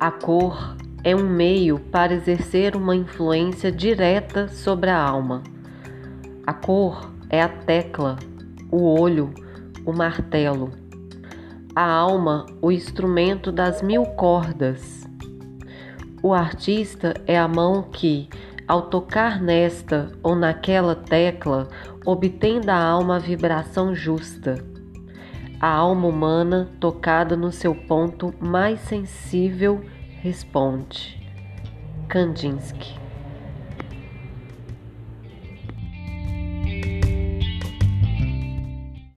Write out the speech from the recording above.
A cor é um meio para exercer uma influência direta sobre a alma. A cor é a tecla, o olho, o martelo. A alma, o instrumento das mil cordas. O artista é a mão que, ao tocar nesta ou naquela tecla, obtém da alma a vibração justa. A alma humana, tocada no seu ponto mais sensível, responde. Kandinsky